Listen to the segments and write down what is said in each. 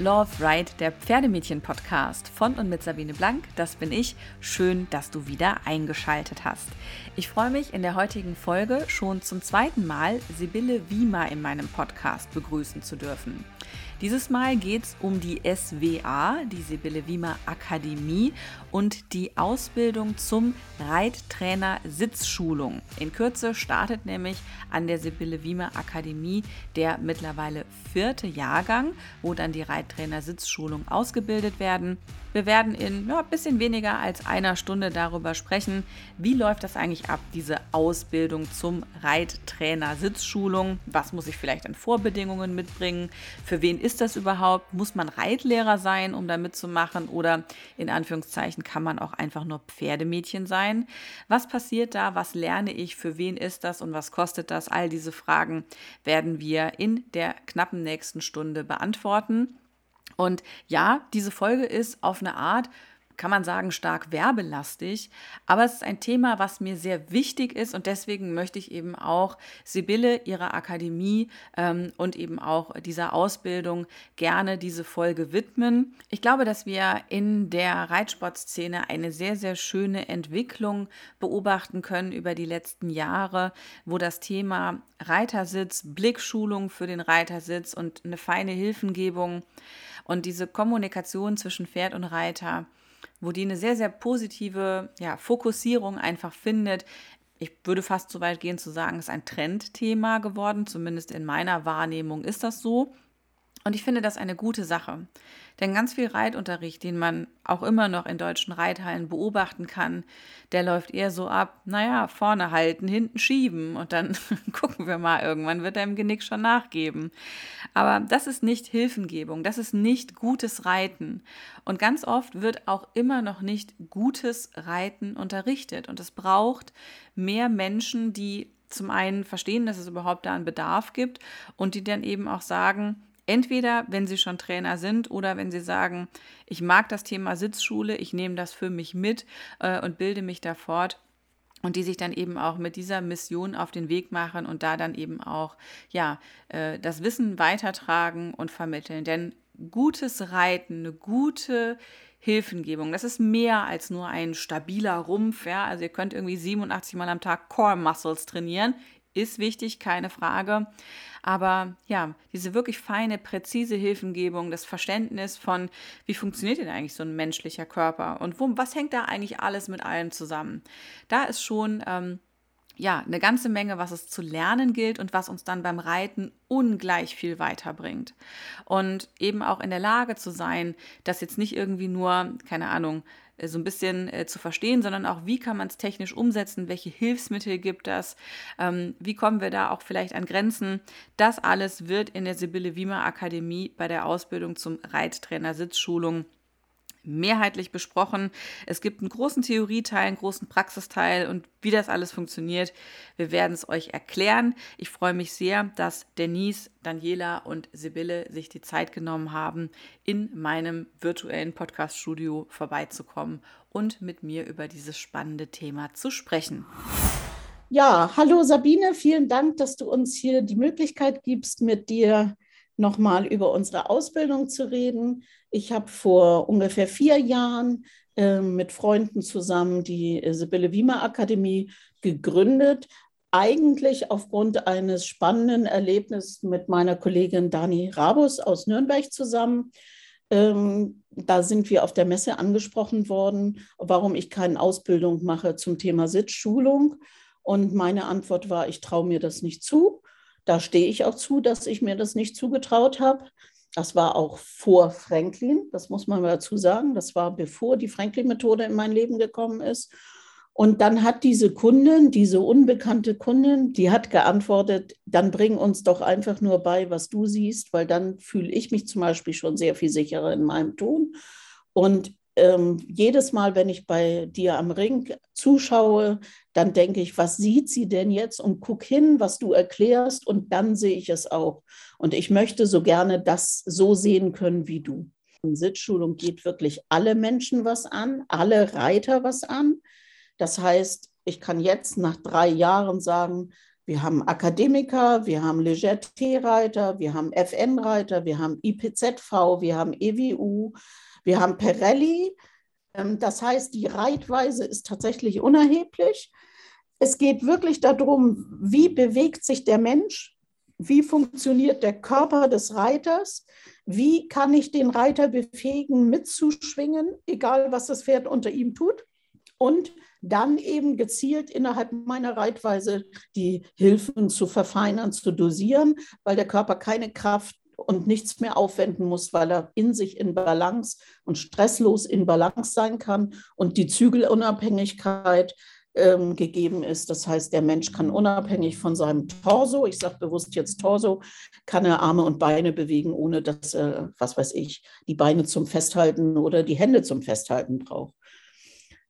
Love, Ride, der Pferdemädchen-Podcast von und mit Sabine Blank. Das bin ich. Schön, dass du wieder eingeschaltet hast. Ich freue mich, in der heutigen Folge schon zum zweiten Mal Sibylle Wiemer in meinem Podcast begrüßen zu dürfen. Dieses Mal geht es um die SWA, die Sibylle Wiemer Akademie und die Ausbildung zum Reittrainer Sitzschulung. In Kürze startet nämlich an der Sibylle Wiemer Akademie der mittlerweile vierte Jahrgang, wo dann die Reittrainer Sitzschulung ausgebildet werden. Wir werden in ja, ein bisschen weniger als einer Stunde darüber sprechen, wie läuft das eigentlich ab, diese Ausbildung zum Reittrainer Sitzschulung. Was muss ich vielleicht an Vorbedingungen mitbringen? Für wen ist das überhaupt? Muss man Reitlehrer sein, um da mitzumachen? Oder in Anführungszeichen kann man auch einfach nur Pferdemädchen sein? Was passiert da? Was lerne ich? Für wen ist das? Und was kostet das? All diese Fragen werden wir in der knappen nächsten Stunde beantworten. Und ja, diese Folge ist auf eine Art kann man sagen, stark werbelastig. Aber es ist ein Thema, was mir sehr wichtig ist und deswegen möchte ich eben auch Sibylle, ihrer Akademie ähm, und eben auch dieser Ausbildung gerne diese Folge widmen. Ich glaube, dass wir in der Reitsportszene eine sehr, sehr schöne Entwicklung beobachten können über die letzten Jahre, wo das Thema Reitersitz, Blickschulung für den Reitersitz und eine feine Hilfengebung und diese Kommunikation zwischen Pferd und Reiter wo die eine sehr, sehr positive ja, Fokussierung einfach findet. Ich würde fast so weit gehen zu sagen, es ist ein Trendthema geworden, zumindest in meiner Wahrnehmung ist das so. Und ich finde das eine gute Sache. Denn ganz viel Reitunterricht, den man auch immer noch in deutschen Reithallen beobachten kann, der läuft eher so ab, naja, vorne halten, hinten schieben und dann gucken wir mal, irgendwann wird er im Genick schon nachgeben. Aber das ist nicht Hilfengebung, das ist nicht gutes Reiten. Und ganz oft wird auch immer noch nicht gutes Reiten unterrichtet. Und es braucht mehr Menschen, die zum einen verstehen, dass es überhaupt da einen Bedarf gibt und die dann eben auch sagen, Entweder, wenn Sie schon Trainer sind oder wenn Sie sagen, ich mag das Thema Sitzschule, ich nehme das für mich mit äh, und bilde mich da fort und die sich dann eben auch mit dieser Mission auf den Weg machen und da dann eben auch ja äh, das Wissen weitertragen und vermitteln. Denn gutes Reiten, eine gute Hilfengebung, das ist mehr als nur ein stabiler Rumpf. Ja? Also ihr könnt irgendwie 87 Mal am Tag Core Muscles trainieren, ist wichtig, keine Frage. Aber ja, diese wirklich feine, präzise Hilfengebung, das Verständnis von, wie funktioniert denn eigentlich so ein menschlicher Körper und wo, was hängt da eigentlich alles mit allem zusammen? Da ist schon ähm, ja, eine ganze Menge, was es zu lernen gilt und was uns dann beim Reiten ungleich viel weiterbringt. Und eben auch in der Lage zu sein, das jetzt nicht irgendwie nur, keine Ahnung, so ein bisschen äh, zu verstehen, sondern auch, wie kann man es technisch umsetzen, welche Hilfsmittel gibt es, ähm, wie kommen wir da auch vielleicht an Grenzen. Das alles wird in der Sibylle Wiemer Akademie bei der Ausbildung zum Reittrainer Sitzschulung mehrheitlich besprochen. Es gibt einen großen Theorieteil, einen großen Praxisteil und wie das alles funktioniert, wir werden es euch erklären. Ich freue mich sehr, dass Denise, Daniela und Sibylle sich die Zeit genommen haben, in meinem virtuellen Podcast-Studio vorbeizukommen und mit mir über dieses spannende Thema zu sprechen. Ja, hallo Sabine, vielen Dank, dass du uns hier die Möglichkeit gibst, mit dir nochmal über unsere Ausbildung zu reden. Ich habe vor ungefähr vier Jahren äh, mit Freunden zusammen die Sibylle Wiemer Akademie gegründet. Eigentlich aufgrund eines spannenden Erlebnisses mit meiner Kollegin Dani Rabus aus Nürnberg zusammen. Ähm, da sind wir auf der Messe angesprochen worden, warum ich keine Ausbildung mache zum Thema Sitzschulung. Und meine Antwort war, ich traue mir das nicht zu. Da stehe ich auch zu, dass ich mir das nicht zugetraut habe. Das war auch vor Franklin, das muss man dazu sagen. Das war bevor die Franklin-Methode in mein Leben gekommen ist. Und dann hat diese Kundin, diese unbekannte Kundin, die hat geantwortet, dann bring uns doch einfach nur bei, was du siehst, weil dann fühle ich mich zum Beispiel schon sehr viel sicherer in meinem Tun. Und ähm, jedes Mal, wenn ich bei dir am Ring zuschaue, dann denke ich, was sieht sie denn jetzt? Und guck hin, was du erklärst, und dann sehe ich es auch. Und ich möchte so gerne das so sehen können wie du. In Sitzschulung geht wirklich alle Menschen was an, alle Reiter was an. Das heißt, ich kann jetzt nach drei Jahren sagen, Wir haben Akademiker, wir haben Leger-T-Reiter, wir haben FN-Reiter, wir haben IPZV, wir haben EWU, wir haben Pirelli. Ähm, das heißt, die Reitweise ist tatsächlich unerheblich. Es geht wirklich darum, wie bewegt sich der Mensch, wie funktioniert der Körper des Reiters, wie kann ich den Reiter befähigen, mitzuschwingen, egal was das Pferd unter ihm tut. Und dann eben gezielt innerhalb meiner Reitweise die Hilfen zu verfeinern, zu dosieren, weil der Körper keine Kraft und nichts mehr aufwenden muss, weil er in sich in Balance und stresslos in Balance sein kann und die Zügelunabhängigkeit ähm, gegeben ist. Das heißt, der Mensch kann unabhängig von seinem Torso, ich sage bewusst jetzt Torso, kann er Arme und Beine bewegen, ohne dass er, was weiß ich, die Beine zum Festhalten oder die Hände zum Festhalten braucht.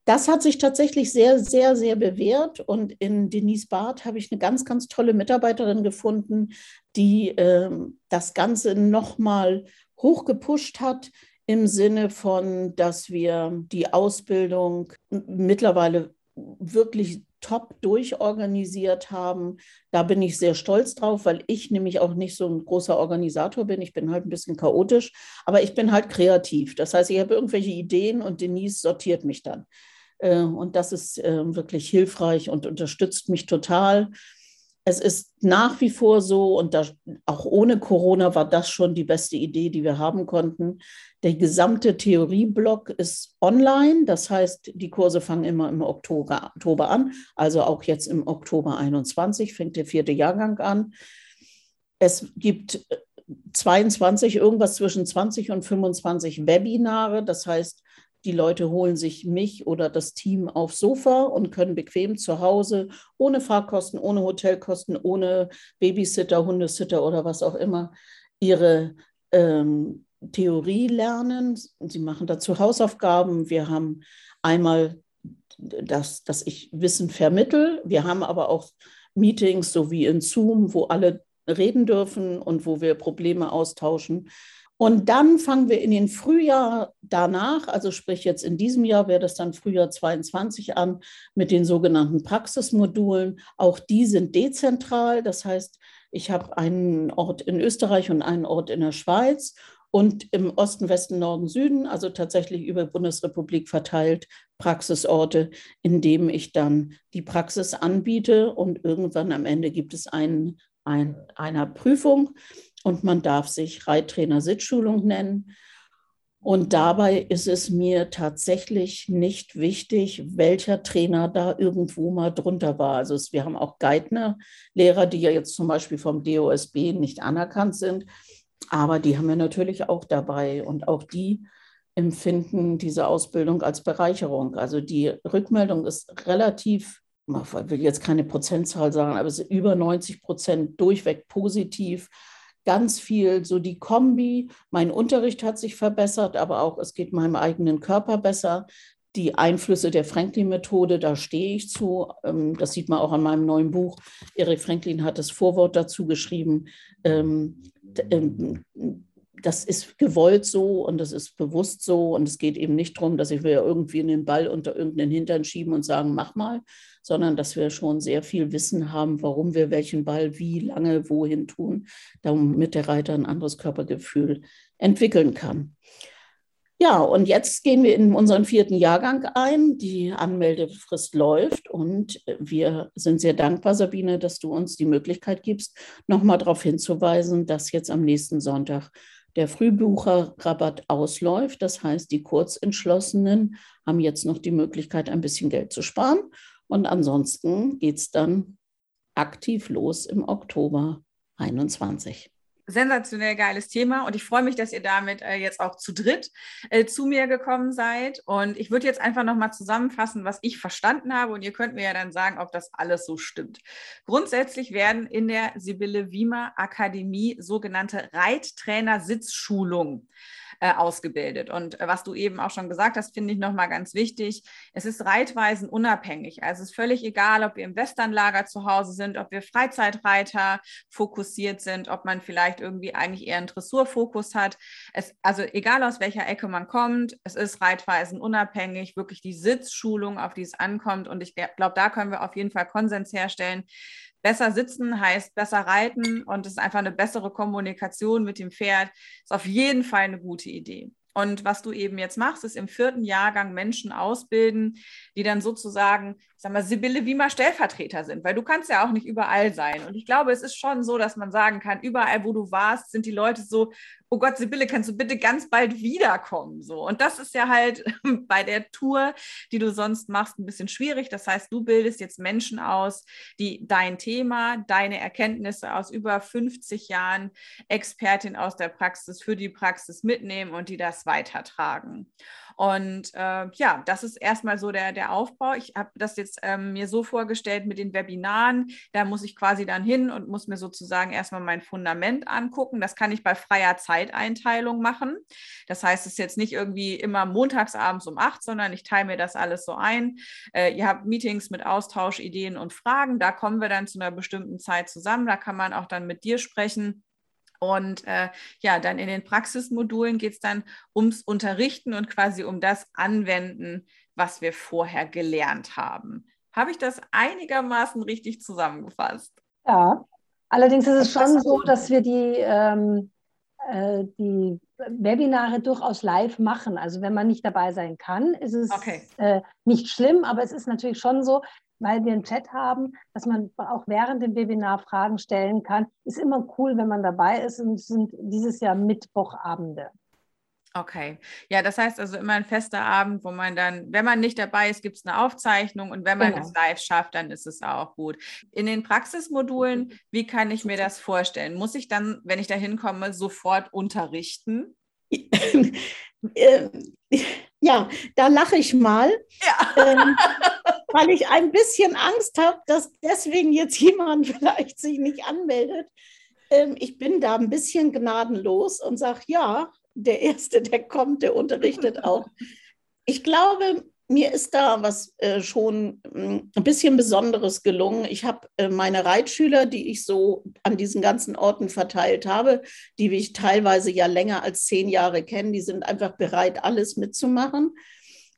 Das hat sich tatsächlich sehr, sehr, sehr bewährt. Und in Denise Barth habe ich eine ganz, ganz tolle Mitarbeiterin gefunden, die äh, das Ganze nochmal hochgepusht hat im Sinne von, dass wir die Ausbildung mittlerweile wirklich top durchorganisiert haben. Da bin ich sehr stolz drauf, weil ich nämlich auch nicht so ein großer Organisator bin. Ich bin halt ein bisschen chaotisch, aber ich bin halt kreativ. Das heißt, ich habe irgendwelche Ideen und Denise sortiert mich dann. Äh, und das ist äh, wirklich hilfreich und unterstützt mich total. Es ist nach wie vor so, und da, auch ohne Corona war das schon die beste Idee, die wir haben konnten. Der gesamte Theorieblock ist online. Das heißt, die Kurse fangen immer im Oktober, Oktober an. Also auch jetzt im Oktober 21 fängt der vierte Jahrgang an. Es gibt 22, irgendwas zwischen 20 und 25 Webinare. Das heißt, die Leute holen sich mich oder das Team aufs Sofa und können bequem zu Hause, ohne Fahrkosten, ohne Hotelkosten, ohne Babysitter, Hundesitter oder was auch immer, ihre ähm, Theorie lernen. Sie machen dazu Hausaufgaben. Wir haben einmal das, dass ich Wissen vermittel. Wir haben aber auch Meetings, so wie in Zoom, wo alle reden dürfen und wo wir Probleme austauschen. Und dann fangen wir in den Frühjahr danach, also sprich jetzt in diesem Jahr wäre das dann Frühjahr 22 an mit den sogenannten Praxismodulen. Auch die sind dezentral. Das heißt, ich habe einen Ort in Österreich und einen Ort in der Schweiz und im Osten, Westen, Norden, Süden, also tatsächlich über Bundesrepublik verteilt, Praxisorte, in denen ich dann die Praxis anbiete und irgendwann am Ende gibt es einen, ein, einer Prüfung und man darf sich Reittrainer Sitzschulung nennen. Und dabei ist es mir tatsächlich nicht wichtig, welcher Trainer da irgendwo mal drunter war. Also es, wir haben auch Geithner-Lehrer, die ja jetzt zum Beispiel vom DOSB nicht anerkannt sind, aber die haben wir natürlich auch dabei. Und auch die empfinden diese Ausbildung als Bereicherung. Also die Rückmeldung ist relativ, ich will jetzt keine Prozentzahl sagen, aber es ist über 90 Prozent durchweg positiv ganz viel so die Kombi. Mein Unterricht hat sich verbessert, aber auch es geht meinem eigenen Körper besser. Die Einflüsse der Franklin-Methode, da stehe ich zu. Ähm, das sieht man auch an meinem neuen Buch. Erik Franklin hat das Vorwort dazu geschrieben. Das ist gewollt so und das ist bewusst so. Und es geht eben nicht darum, dass ich mir irgendwie einen Ball unter irgendeinen Hintern schieben und sagen, mach mal, sondern dass wir schon sehr viel Wissen haben, warum wir welchen Ball wie lange wohin tun, damit der Reiter ein anderes Körpergefühl entwickeln kann. Ja, und jetzt gehen wir in unseren vierten Jahrgang ein. Die Anmeldefrist läuft und wir sind sehr dankbar, Sabine, dass du uns die Möglichkeit gibst, nochmal darauf hinzuweisen, dass jetzt am nächsten Sonntag der Frühbucherrabatt ausläuft. Das heißt, die Kurzentschlossenen haben jetzt noch die Möglichkeit, ein bisschen Geld zu sparen. Und ansonsten geht es dann aktiv los im Oktober 21 sensationell geiles Thema und ich freue mich, dass ihr damit äh, jetzt auch zu dritt äh, zu mir gekommen seid. Und ich würde jetzt einfach nochmal zusammenfassen, was ich verstanden habe und ihr könnt mir ja dann sagen, ob das alles so stimmt. Grundsätzlich werden in der Sibylle Wiemer Akademie sogenannte Reittrainer-Sitzschulungen äh, ausgebildet. Und äh, was du eben auch schon gesagt hast, finde ich nochmal ganz wichtig. Es ist reitweisen unabhängig. Also es ist völlig egal, ob wir im Westernlager zu Hause sind, ob wir Freizeitreiter fokussiert sind, ob man vielleicht irgendwie eigentlich eher einen Dressurfokus hat. Es, also egal aus welcher Ecke man kommt, es ist reitweisen unabhängig, wirklich die Sitzschulung, auf die es ankommt. Und ich glaube, da können wir auf jeden Fall Konsens herstellen besser sitzen heißt besser reiten und es ist einfach eine bessere Kommunikation mit dem Pferd. Ist auf jeden Fall eine gute Idee. Und was du eben jetzt machst, ist im vierten Jahrgang Menschen ausbilden, die dann sozusagen, ich sag mal, Sibylle wie mal Stellvertreter sind, weil du kannst ja auch nicht überall sein. Und ich glaube, es ist schon so, dass man sagen kann, überall, wo du warst, sind die Leute so, oh Gott, Sibylle, kannst du bitte ganz bald wiederkommen? So. Und das ist ja halt bei der Tour, die du sonst machst, ein bisschen schwierig. Das heißt, du bildest jetzt Menschen aus, die dein Thema, deine Erkenntnisse aus über 50 Jahren Expertin aus der Praxis für die Praxis mitnehmen und die das weitertragen. Und äh, ja, das ist erstmal so der, der Aufbau. Ich habe das jetzt ähm, mir so vorgestellt mit den Webinaren. Da muss ich quasi dann hin und muss mir sozusagen erstmal mein Fundament angucken. Das kann ich bei freier Zeiteinteilung machen. Das heißt, es ist jetzt nicht irgendwie immer montagsabends um acht, sondern ich teile mir das alles so ein. Äh, ihr habt Meetings mit Austausch, Ideen und Fragen. Da kommen wir dann zu einer bestimmten Zeit zusammen. Da kann man auch dann mit dir sprechen und äh, ja, dann in den Praxismodulen geht es dann ums Unterrichten und quasi um das Anwenden, was wir vorher gelernt haben. Habe ich das einigermaßen richtig zusammengefasst? Ja, allerdings ist es schon so, dass wir die, ähm, äh, die Webinare durchaus live machen. Also wenn man nicht dabei sein kann, ist es okay. äh, nicht schlimm, aber es ist natürlich schon so, weil wir einen Chat haben, dass man auch während dem Webinar Fragen stellen kann. Ist immer cool, wenn man dabei ist und es sind dieses Jahr Mittwochabende. Okay. Ja, das heißt also immer ein fester Abend, wo man dann, wenn man nicht dabei ist, gibt es eine Aufzeichnung und wenn man genau. es live schafft, dann ist es auch gut. In den Praxismodulen, wie kann ich mir das vorstellen? Muss ich dann, wenn ich da hinkomme, sofort unterrichten? Ja, da lache ich mal. Ja. Ähm, weil ich ein bisschen Angst habe, dass deswegen jetzt jemand vielleicht sich nicht anmeldet. Ähm, ich bin da ein bisschen gnadenlos und sage, ja, der Erste, der kommt, der unterrichtet auch. Ich glaube, mir ist da was äh, schon hm, ein bisschen Besonderes gelungen. Ich habe äh, meine Reitschüler, die ich so an diesen ganzen Orten verteilt habe, die ich teilweise ja länger als zehn Jahre kenne, die sind einfach bereit, alles mitzumachen.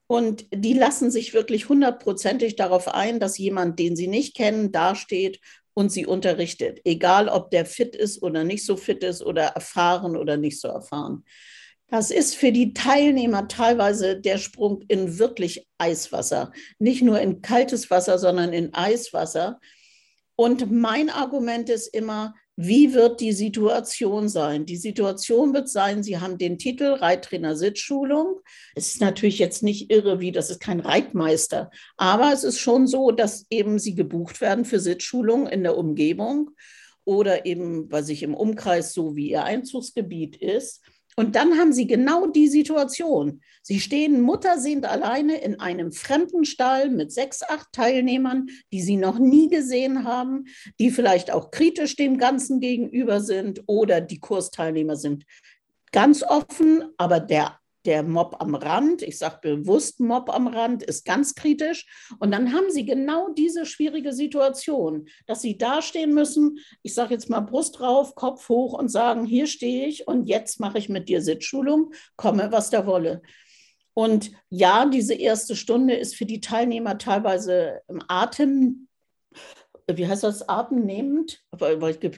Und die lassen sich wirklich hundertprozentig darauf ein, dass jemand, den sie nicht kennen, dasteht und sie unterrichtet, egal ob der fit ist oder nicht so fit ist oder erfahren oder nicht so erfahren. Das ist für die Teilnehmer teilweise der Sprung in wirklich Eiswasser, nicht nur in kaltes Wasser, sondern in Eiswasser. Und mein Argument ist immer, wie wird die Situation sein? Die Situation wird sein, Sie haben den Titel Reittrainer Sitzschulung. Es ist natürlich jetzt nicht irre, wie das ist kein Reitmeister, aber es ist schon so, dass eben Sie gebucht werden für Sitzschulung in der Umgebung oder eben bei sich im Umkreis, so wie Ihr Einzugsgebiet ist. Und dann haben sie genau die Situation. Sie stehen muttersehend alleine in einem fremden Stall mit sechs, acht Teilnehmern, die sie noch nie gesehen haben, die vielleicht auch kritisch dem Ganzen gegenüber sind oder die Kursteilnehmer sind ganz offen, aber der der Mob am Rand, ich sage bewusst Mob am Rand, ist ganz kritisch. Und dann haben sie genau diese schwierige Situation, dass sie dastehen müssen, ich sage jetzt mal Brust drauf, Kopf hoch und sagen, hier stehe ich und jetzt mache ich mit dir Sitzschulung, komme, was da wolle. Und ja, diese erste Stunde ist für die Teilnehmer teilweise im Atem wie heißt das, atemnehmend,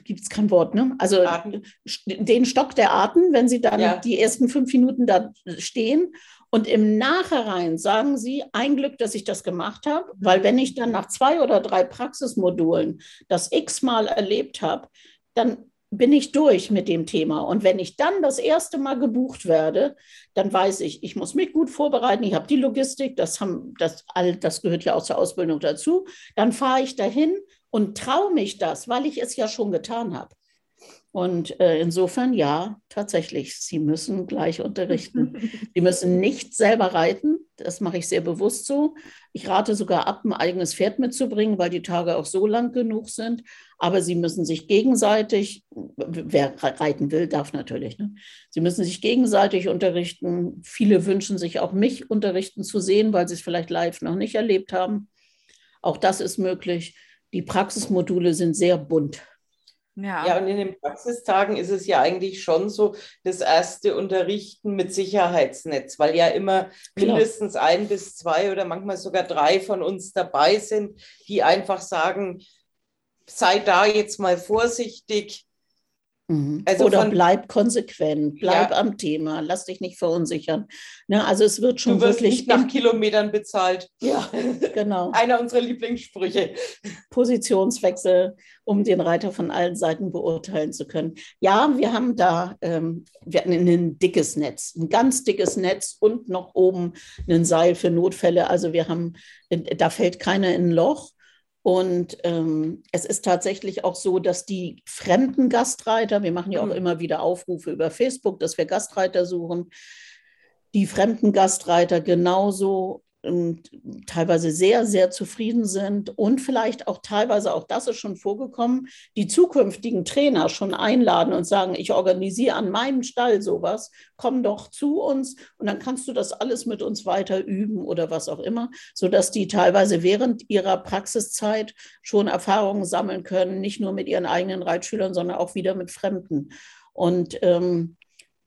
gibt es kein Wort, ne? Also Atem. den Stock der Atem, wenn Sie dann ja. die ersten fünf Minuten da stehen und im Nachhinein sagen Sie, ein Glück, dass ich das gemacht habe, weil wenn ich dann nach zwei oder drei Praxismodulen das x-mal erlebt habe, dann bin ich durch mit dem Thema. Und wenn ich dann das erste Mal gebucht werde, dann weiß ich, ich muss mich gut vorbereiten. Ich habe die Logistik, das, haben, das, all, das gehört ja auch zur Ausbildung dazu. Dann fahre ich dahin, und traue mich das, weil ich es ja schon getan habe. Und äh, insofern ja, tatsächlich, Sie müssen gleich unterrichten. Sie müssen nicht selber reiten, das mache ich sehr bewusst so. Ich rate sogar ab, ein eigenes Pferd mitzubringen, weil die Tage auch so lang genug sind. Aber Sie müssen sich gegenseitig, wer reiten will, darf natürlich. Ne? Sie müssen sich gegenseitig unterrichten. Viele wünschen sich auch mich unterrichten zu sehen, weil sie es vielleicht live noch nicht erlebt haben. Auch das ist möglich die Praxismodule sind sehr bunt. Ja. ja, und in den Praxistagen ist es ja eigentlich schon so das erste Unterrichten mit Sicherheitsnetz, weil ja immer genau. mindestens ein bis zwei oder manchmal sogar drei von uns dabei sind, die einfach sagen, sei da jetzt mal vorsichtig. Mhm. Also Oder von, bleib konsequent, bleib ja. am Thema, lass dich nicht verunsichern. Ne, also es wird schon du wirst wirklich nicht nach Kilometern bezahlt. Ja, genau. Einer unserer Lieblingssprüche. Positionswechsel, um den Reiter von allen Seiten beurteilen zu können. Ja, wir haben da ähm, wir hatten ein dickes Netz, ein ganz dickes Netz und noch oben ein Seil für Notfälle. Also wir haben, da fällt keiner in ein Loch. Und ähm, es ist tatsächlich auch so, dass die fremden Gastreiter, wir machen ja auch mhm. immer wieder Aufrufe über Facebook, dass wir Gastreiter suchen, die fremden Gastreiter genauso teilweise sehr, sehr zufrieden sind und vielleicht auch teilweise, auch das ist schon vorgekommen, die zukünftigen Trainer schon einladen und sagen, ich organisiere an meinem Stall sowas, komm doch zu uns und dann kannst du das alles mit uns weiter üben oder was auch immer, sodass die teilweise während ihrer Praxiszeit schon Erfahrungen sammeln können, nicht nur mit ihren eigenen Reitschülern, sondern auch wieder mit Fremden. Und ähm,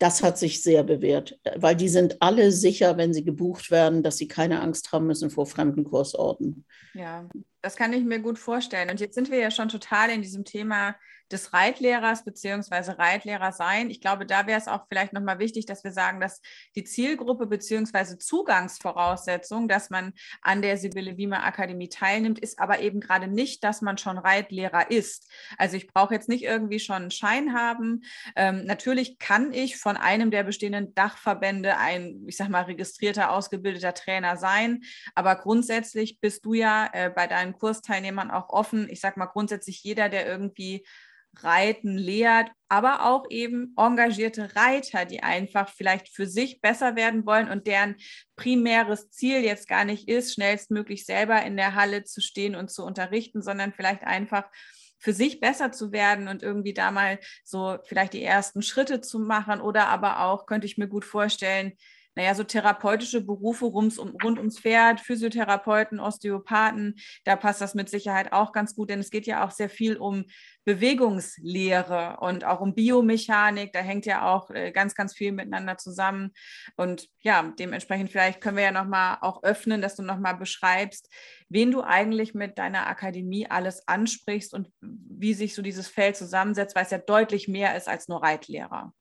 das hat sich sehr bewährt, weil die sind alle sicher, wenn sie gebucht werden, dass sie keine Angst haben müssen vor fremden Kursorten. Ja, das kann ich mir gut vorstellen. Und jetzt sind wir ja schon total in diesem Thema des Reitlehrers bzw. Reitlehrer sein. Ich glaube, da wäre es auch vielleicht nochmal wichtig, dass wir sagen, dass die Zielgruppe bzw. Zugangsvoraussetzung, dass man an der Sibylle Wiemer Akademie teilnimmt, ist aber eben gerade nicht, dass man schon Reitlehrer ist. Also ich brauche jetzt nicht irgendwie schon einen Schein haben. Ähm, natürlich kann ich von einem der bestehenden Dachverbände ein, ich sag mal, registrierter, ausgebildeter Trainer sein. Aber grundsätzlich bist du ja äh, bei deinen Kursteilnehmern auch offen. Ich sag mal, grundsätzlich jeder, der irgendwie Reiten lehrt, aber auch eben engagierte Reiter, die einfach vielleicht für sich besser werden wollen und deren primäres Ziel jetzt gar nicht ist, schnellstmöglich selber in der Halle zu stehen und zu unterrichten, sondern vielleicht einfach für sich besser zu werden und irgendwie da mal so vielleicht die ersten Schritte zu machen oder aber auch, könnte ich mir gut vorstellen, naja, so therapeutische Berufe rund, rund ums Pferd, Physiotherapeuten, Osteopathen, da passt das mit Sicherheit auch ganz gut, denn es geht ja auch sehr viel um Bewegungslehre und auch um Biomechanik. Da hängt ja auch äh, ganz, ganz viel miteinander zusammen. Und ja, dementsprechend vielleicht können wir ja nochmal auch öffnen, dass du nochmal beschreibst, wen du eigentlich mit deiner Akademie alles ansprichst und wie sich so dieses Feld zusammensetzt, weil es ja deutlich mehr ist als nur Reitlehrer.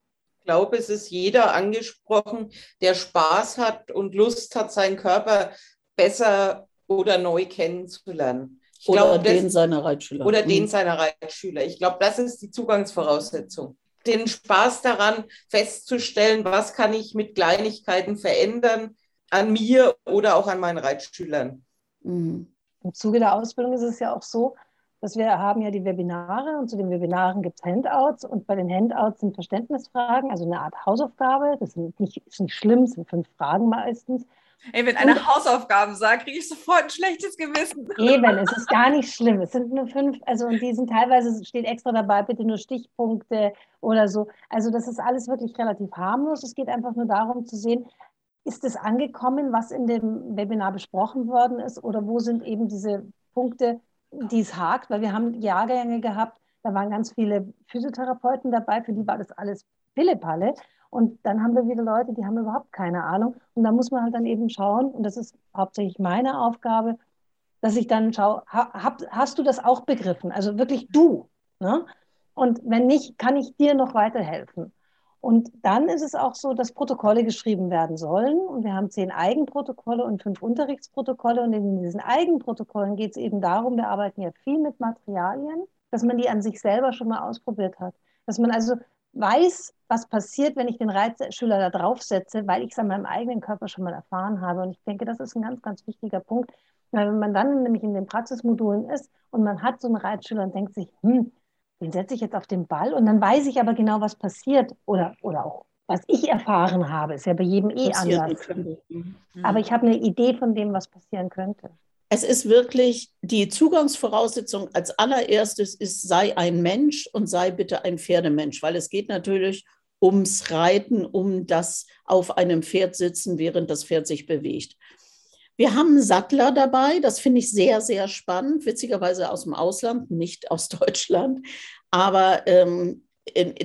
Ich glaube, es ist jeder angesprochen, der Spaß hat und Lust hat, seinen Körper besser oder neu kennenzulernen. Ich oder glaub, den das, seiner Reitschüler. Oder den mhm. seiner Reitschüler. Ich glaube, das ist die Zugangsvoraussetzung. Den Spaß daran festzustellen, was kann ich mit Kleinigkeiten verändern an mir oder auch an meinen Reitschülern. Mhm. Im Zuge der Ausbildung ist es ja auch so, dass wir haben ja die Webinare und zu den Webinaren gibt es Handouts und bei den Handouts sind Verständnisfragen, also eine Art Hausaufgabe. Das sind nicht, ist nicht schlimm, das sind fünf Fragen meistens. Ey, wenn einer Hausaufgaben sagt, kriege ich sofort ein schlechtes Gewissen. Eben, es ist gar nicht schlimm. Es sind nur fünf, also und die sind teilweise, steht extra dabei, bitte nur Stichpunkte oder so. Also das ist alles wirklich relativ harmlos. Es geht einfach nur darum zu sehen, ist es angekommen, was in dem Webinar besprochen worden ist oder wo sind eben diese Punkte, die es hakt, weil wir haben Jahrgänge gehabt, da waren ganz viele Physiotherapeuten dabei, für die war das alles Pillepalle. Und dann haben wir wieder Leute, die haben überhaupt keine Ahnung. Und da muss man halt dann eben schauen, und das ist hauptsächlich meine Aufgabe, dass ich dann schaue, hab, hast du das auch begriffen? Also wirklich du. Ne? Und wenn nicht, kann ich dir noch weiterhelfen. Und dann ist es auch so, dass Protokolle geschrieben werden sollen. Und wir haben zehn Eigenprotokolle und fünf Unterrichtsprotokolle. Und in diesen Eigenprotokollen geht es eben darum, wir arbeiten ja viel mit Materialien, dass man die an sich selber schon mal ausprobiert hat. Dass man also weiß, was passiert, wenn ich den Reitschüler da draufsetze, weil ich es an meinem eigenen Körper schon mal erfahren habe. Und ich denke, das ist ein ganz, ganz wichtiger Punkt. Weil wenn man dann nämlich in den Praxismodulen ist und man hat so einen Reitschüler und denkt sich, hm, den setze ich jetzt auf den Ball und dann weiß ich aber genau, was passiert oder, oder auch was ich erfahren habe. Ist ja bei jedem eh anders. Mhm. Aber ich habe eine Idee von dem, was passieren könnte. Es ist wirklich die Zugangsvoraussetzung als allererstes ist, sei ein Mensch und sei bitte ein Pferdemensch, weil es geht natürlich ums Reiten, um das auf einem Pferd sitzen, während das Pferd sich bewegt. Wir haben Sattler dabei, das finde ich sehr, sehr spannend, witzigerweise aus dem Ausland, nicht aus Deutschland. Aber ähm,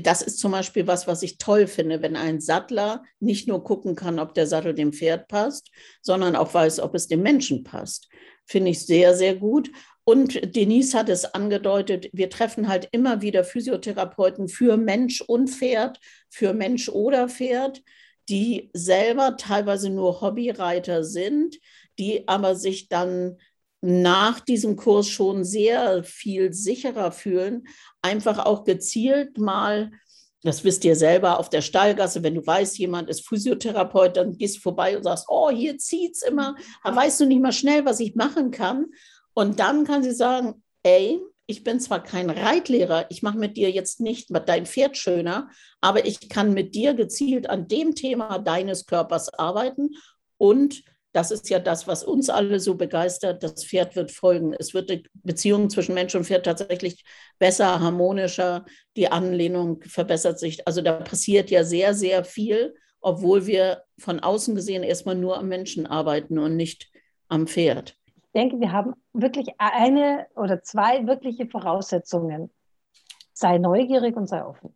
das ist zum Beispiel was, was ich toll finde, wenn ein Sattler nicht nur gucken kann, ob der Sattel dem Pferd passt, sondern auch weiß, ob es dem Menschen passt. Finde ich sehr, sehr gut. Und Denise hat es angedeutet, wir treffen halt immer wieder Physiotherapeuten für Mensch und Pferd, für Mensch oder Pferd, die selber teilweise nur Hobbyreiter sind, die aber sich dann nach diesem Kurs schon sehr viel sicherer fühlen, einfach auch gezielt mal das wisst ihr selber auf der Stallgasse, wenn du weißt, jemand ist Physiotherapeut, dann gehst du vorbei und sagst, oh, hier zieht's immer, da weißt du nicht mal schnell, was ich machen kann. Und dann kann sie sagen, ey, ich bin zwar kein Reitlehrer, ich mache mit dir jetzt nicht dein Pferd schöner, aber ich kann mit dir gezielt an dem Thema deines Körpers arbeiten und das ist ja das, was uns alle so begeistert. Das Pferd wird folgen. Es wird die Beziehung zwischen Mensch und Pferd tatsächlich besser, harmonischer. Die Anlehnung verbessert sich. Also da passiert ja sehr, sehr viel, obwohl wir von außen gesehen erstmal nur am Menschen arbeiten und nicht am Pferd. Ich denke, wir haben wirklich eine oder zwei wirkliche Voraussetzungen. Sei neugierig und sei offen.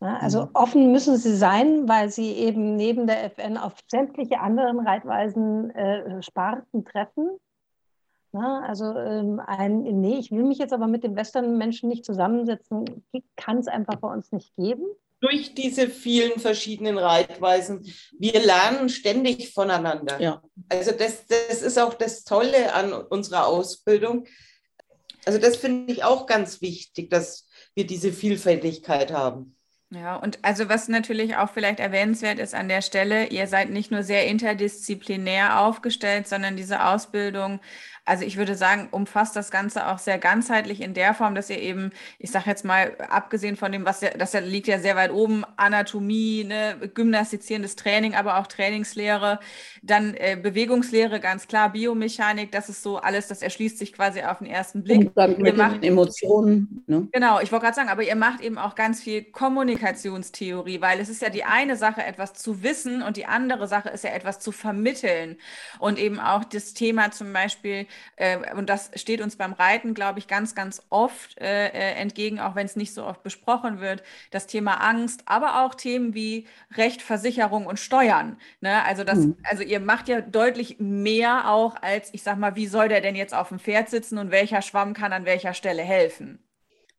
Ja, also mhm. offen müssen sie sein, weil sie eben neben der FN auf sämtliche anderen Reitweisen äh, Sparten treffen. Ja, also ähm, ein, nee, ich will mich jetzt aber mit dem Western-Menschen nicht zusammensetzen, kann es einfach bei uns nicht geben. Durch diese vielen verschiedenen Reitweisen, wir lernen ständig voneinander. Ja. Also das, das ist auch das Tolle an unserer Ausbildung. Also das finde ich auch ganz wichtig, dass wir diese Vielfältigkeit haben. Ja, und also was natürlich auch vielleicht erwähnenswert ist an der Stelle, ihr seid nicht nur sehr interdisziplinär aufgestellt, sondern diese Ausbildung also ich würde sagen, umfasst das Ganze auch sehr ganzheitlich in der Form, dass ihr eben, ich sage jetzt mal, abgesehen von dem, was ja, das liegt ja sehr weit oben, Anatomie, ne, gymnastizierendes Training, aber auch Trainingslehre, dann äh, Bewegungslehre, ganz klar, Biomechanik, das ist so alles, das erschließt sich quasi auf den ersten Blick. Und mit macht, Emotionen. Ne? Genau, ich wollte gerade sagen, aber ihr macht eben auch ganz viel Kommunikationstheorie, weil es ist ja die eine Sache, etwas zu wissen und die andere Sache ist ja etwas zu vermitteln. Und eben auch das Thema zum Beispiel, und das steht uns beim Reiten, glaube ich, ganz, ganz oft äh, äh entgegen, auch wenn es nicht so oft besprochen wird, das Thema Angst, aber auch Themen wie Recht, Versicherung und Steuern. Ne? Also, das, mhm. also ihr macht ja deutlich mehr auch als, ich sag mal, wie soll der denn jetzt auf dem Pferd sitzen und welcher Schwamm kann an welcher Stelle helfen?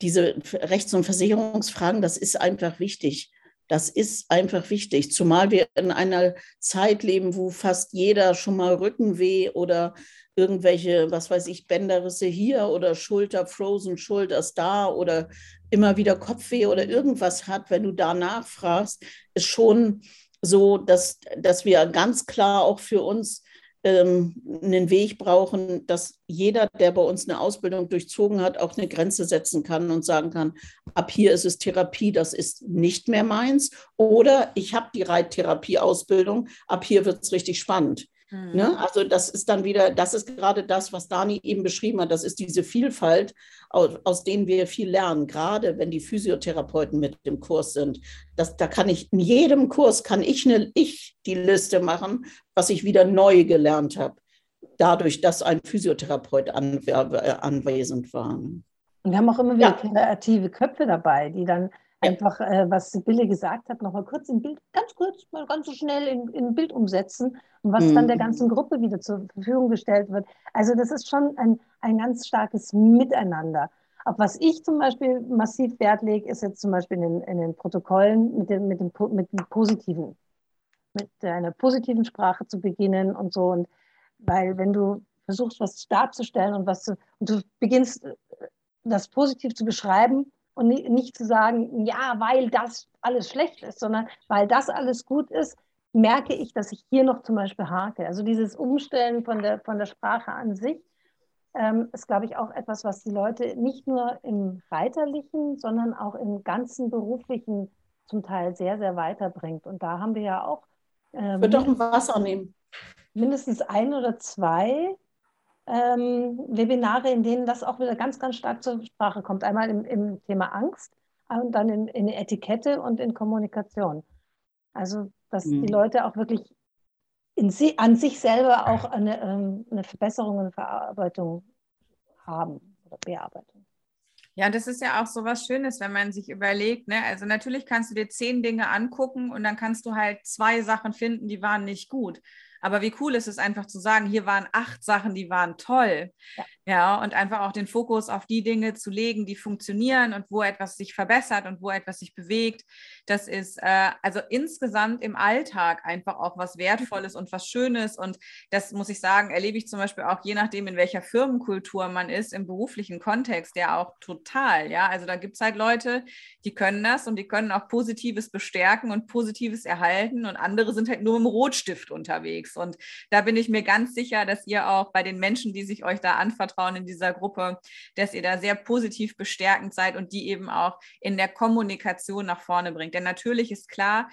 Diese Rechts- und Versicherungsfragen, das ist einfach wichtig. Das ist einfach wichtig, zumal wir in einer Zeit leben, wo fast jeder schon mal Rückenweh oder irgendwelche, was weiß ich, Bänderrisse hier oder Schulter, Frozen Shoulders da oder immer wieder Kopfweh oder irgendwas hat, wenn du da nachfragst, ist schon so, dass, dass wir ganz klar auch für uns ähm, einen Weg brauchen, dass jeder, der bei uns eine Ausbildung durchzogen hat, auch eine Grenze setzen kann und sagen kann, ab hier ist es Therapie, das ist nicht mehr meins. Oder ich habe die Reittherapie-Ausbildung, ab hier wird es richtig spannend. Mhm. Ne? Also das ist dann wieder, das ist gerade das, was Dani eben beschrieben hat, das ist diese Vielfalt, aus, aus denen wir viel lernen, gerade wenn die Physiotherapeuten mit dem Kurs sind. Das, da kann ich, in jedem Kurs kann ich, eine, ich die Liste machen, was ich wieder neu gelernt habe, dadurch, dass ein Physiotherapeut an, äh, anwesend war. Und wir haben auch immer wieder ja. kreative Köpfe dabei, die dann einfach, äh, was Sibylle gesagt hat, nochmal kurz im Bild, ganz kurz, mal ganz so schnell in, in ein Bild umsetzen und was mhm. dann der ganzen Gruppe wieder zur Verfügung gestellt wird. Also das ist schon ein, ein ganz starkes Miteinander. Auf was ich zum Beispiel massiv Wert lege, ist jetzt zum Beispiel in den, in den Protokollen mit dem, mit, dem, mit dem Positiven, mit einer positiven Sprache zu beginnen und so. Und weil wenn du versuchst, was darzustellen und was zu, und du beginnst, äh, das positiv zu beschreiben, und nicht zu sagen, ja, weil das alles schlecht ist, sondern weil das alles gut ist, merke ich, dass ich hier noch zum Beispiel hake. Also dieses Umstellen von der, von der Sprache an sich ähm, ist, glaube ich, auch etwas, was die Leute nicht nur im Reiterlichen, sondern auch im ganzen beruflichen zum Teil sehr, sehr weiterbringt. Und da haben wir ja auch. Ähm, ich würde doch ein Wasser nehmen. Mindestens ein oder zwei ähm, Webinare, in denen das auch wieder ganz, ganz stark zur Sprache kommt. Einmal im, im Thema Angst und dann in, in Etikette und in Kommunikation. Also, dass mhm. die Leute auch wirklich in sie, an sich selber auch eine, ähm, eine Verbesserung und Verarbeitung haben oder Bearbeitung. Ja, das ist ja auch so was Schönes, wenn man sich überlegt. Ne? Also natürlich kannst du dir zehn Dinge angucken und dann kannst du halt zwei Sachen finden, die waren nicht gut. Aber wie cool ist es einfach zu sagen, hier waren acht Sachen, die waren toll. Ja. Ja, und einfach auch den Fokus auf die Dinge zu legen, die funktionieren und wo etwas sich verbessert und wo etwas sich bewegt. Das ist äh, also insgesamt im Alltag einfach auch was Wertvolles und was Schönes. Und das muss ich sagen, erlebe ich zum Beispiel auch je nachdem, in welcher Firmenkultur man ist, im beruflichen Kontext, ja auch total. Ja, also da gibt es halt Leute, die können das und die können auch Positives bestärken und Positives erhalten und andere sind halt nur im Rotstift unterwegs. Und da bin ich mir ganz sicher, dass ihr auch bei den Menschen, die sich euch da anvertrauen in dieser Gruppe, dass ihr da sehr positiv bestärkend seid und die eben auch in der Kommunikation nach vorne bringt. Denn natürlich ist klar,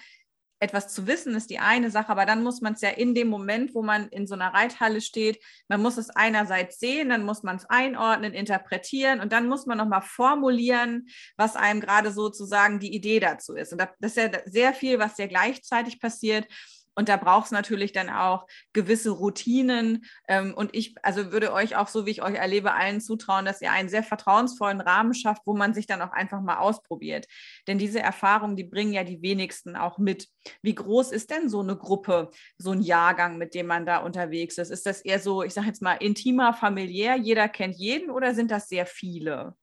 etwas zu wissen ist die eine Sache, aber dann muss man es ja in dem Moment, wo man in so einer Reithalle steht, man muss es einerseits sehen, dann muss man es einordnen, interpretieren und dann muss man nochmal formulieren, was einem gerade sozusagen die Idee dazu ist. Und das ist ja sehr viel, was ja gleichzeitig passiert. Und da braucht es natürlich dann auch gewisse Routinen. Ähm, und ich, also würde euch auch, so wie ich euch erlebe, allen zutrauen, dass ihr einen sehr vertrauensvollen Rahmen schafft, wo man sich dann auch einfach mal ausprobiert. Denn diese Erfahrungen, die bringen ja die wenigsten auch mit. Wie groß ist denn so eine Gruppe, so ein Jahrgang, mit dem man da unterwegs ist? Ist das eher so, ich sage jetzt mal, intimer, familiär, jeder kennt jeden oder sind das sehr viele?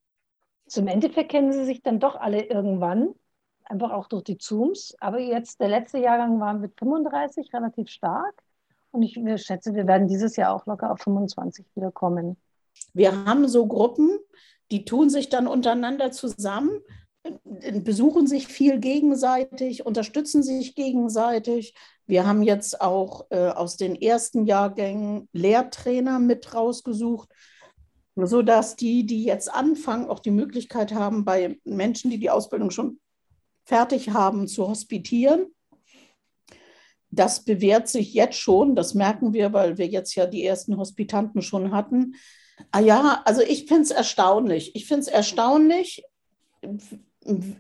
Zum Endeffekt kennen sie sich dann doch alle irgendwann einfach auch durch die Zooms. Aber jetzt, der letzte Jahrgang war mit 35 relativ stark. Und ich schätze, wir werden dieses Jahr auch locker auf 25 wieder kommen. Wir haben so Gruppen, die tun sich dann untereinander zusammen, besuchen sich viel gegenseitig, unterstützen sich gegenseitig. Wir haben jetzt auch äh, aus den ersten Jahrgängen Lehrtrainer mit rausgesucht, sodass die, die jetzt anfangen, auch die Möglichkeit haben, bei Menschen, die die Ausbildung schon fertig haben zu hospitieren. Das bewährt sich jetzt schon, das merken wir, weil wir jetzt ja die ersten Hospitanten schon hatten. Ah ja, also ich finde es erstaunlich. Ich finde es erstaunlich,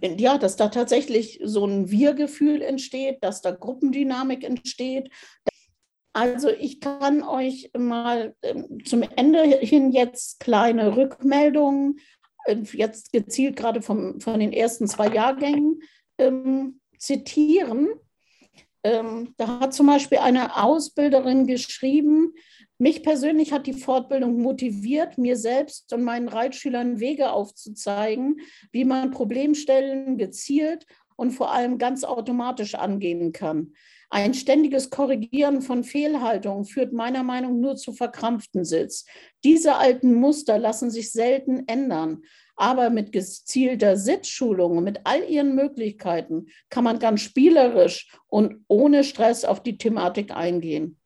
ja, dass da tatsächlich so ein Wir-Gefühl entsteht, dass da Gruppendynamik entsteht. Also ich kann euch mal ähm, zum Ende hin jetzt kleine Rückmeldungen äh, jetzt gezielt gerade vom, von den ersten zwei Jahrgängen ähm, zitieren. Ähm, da hat zum Beispiel eine Ausbilderin geschrieben, mich persönlich hat die Fortbildung motiviert, mir selbst und meinen Reitschülern Wege aufzuzeigen, wie man Problemstellen gezielt und vor allem ganz automatisch angehen kann. Ein ständiges Korrigieren von Fehlhaltungen führt meiner Meinung nach nur zu verkrampften Sitz. Diese alten Muster lassen sich selten ändern. Aber mit gezielter Sitzschulung und mit all ihren Möglichkeiten kann man ganz spielerisch und ohne Stress auf die Thematik eingehen.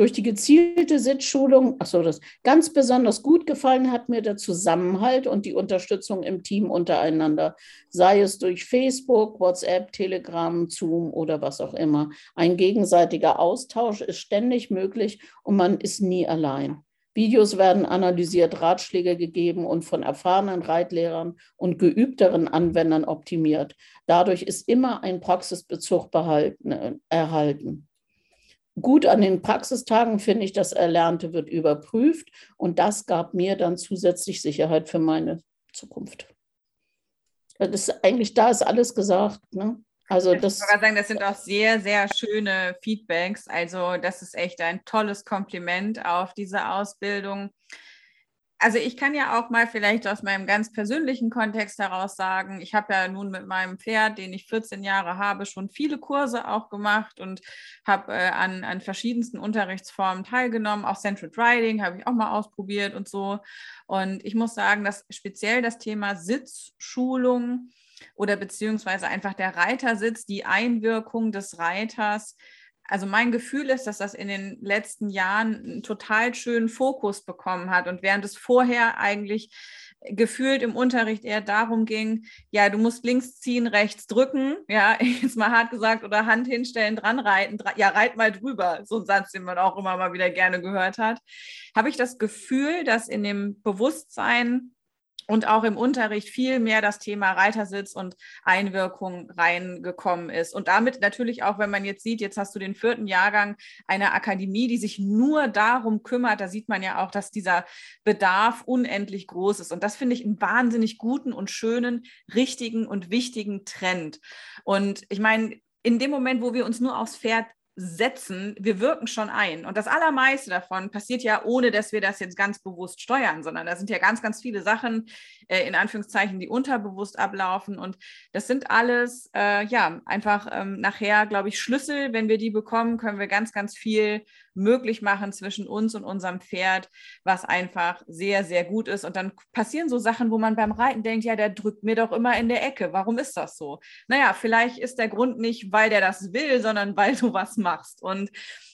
Durch die gezielte Sitzschulung, achso, das ganz besonders gut gefallen hat mir der Zusammenhalt und die Unterstützung im Team untereinander, sei es durch Facebook, WhatsApp, Telegram, Zoom oder was auch immer. Ein gegenseitiger Austausch ist ständig möglich und man ist nie allein. Videos werden analysiert, Ratschläge gegeben und von erfahrenen Reitlehrern und geübteren Anwendern optimiert. Dadurch ist immer ein Praxisbezug behalten, äh, erhalten. Gut an den Praxistagen finde ich, das Erlernte wird überprüft und das gab mir dann zusätzlich Sicherheit für meine Zukunft. Das ist eigentlich, da ist alles gesagt. Ne? Also das, ich kann sagen, das sind auch sehr, sehr schöne Feedbacks. Also das ist echt ein tolles Kompliment auf diese Ausbildung. Also ich kann ja auch mal vielleicht aus meinem ganz persönlichen Kontext heraus sagen, ich habe ja nun mit meinem Pferd, den ich 14 Jahre habe, schon viele Kurse auch gemacht und habe äh, an, an verschiedensten Unterrichtsformen teilgenommen. Auch Central Riding habe ich auch mal ausprobiert und so. Und ich muss sagen, dass speziell das Thema Sitzschulung, oder beziehungsweise einfach der Reitersitz, die Einwirkung des Reiters. Also mein Gefühl ist, dass das in den letzten Jahren einen total schönen Fokus bekommen hat. Und während es vorher eigentlich gefühlt im Unterricht eher darum ging, ja, du musst links ziehen, rechts drücken, ja, jetzt mal hart gesagt, oder Hand hinstellen, dran reiten, ja, reit mal drüber, so ein Satz, den man auch immer mal wieder gerne gehört hat, habe ich das Gefühl, dass in dem Bewusstsein und auch im Unterricht viel mehr das Thema Reitersitz und Einwirkung reingekommen ist. Und damit natürlich auch, wenn man jetzt sieht, jetzt hast du den vierten Jahrgang einer Akademie, die sich nur darum kümmert, da sieht man ja auch, dass dieser Bedarf unendlich groß ist. Und das finde ich einen wahnsinnig guten und schönen, richtigen und wichtigen Trend. Und ich meine, in dem Moment, wo wir uns nur aufs Pferd setzen, wir wirken schon ein. Und das Allermeiste davon passiert ja, ohne dass wir das jetzt ganz bewusst steuern, sondern da sind ja ganz, ganz viele Sachen, äh, in Anführungszeichen, die unterbewusst ablaufen. Und das sind alles, äh, ja, einfach ähm, nachher, glaube ich, Schlüssel. Wenn wir die bekommen, können wir ganz, ganz viel möglich machen zwischen uns und unserem Pferd, was einfach sehr, sehr gut ist. Und dann passieren so Sachen, wo man beim Reiten denkt, ja, der drückt mir doch immer in der Ecke. Warum ist das so? Naja, vielleicht ist der Grund nicht, weil der das will, sondern weil du was machst. Und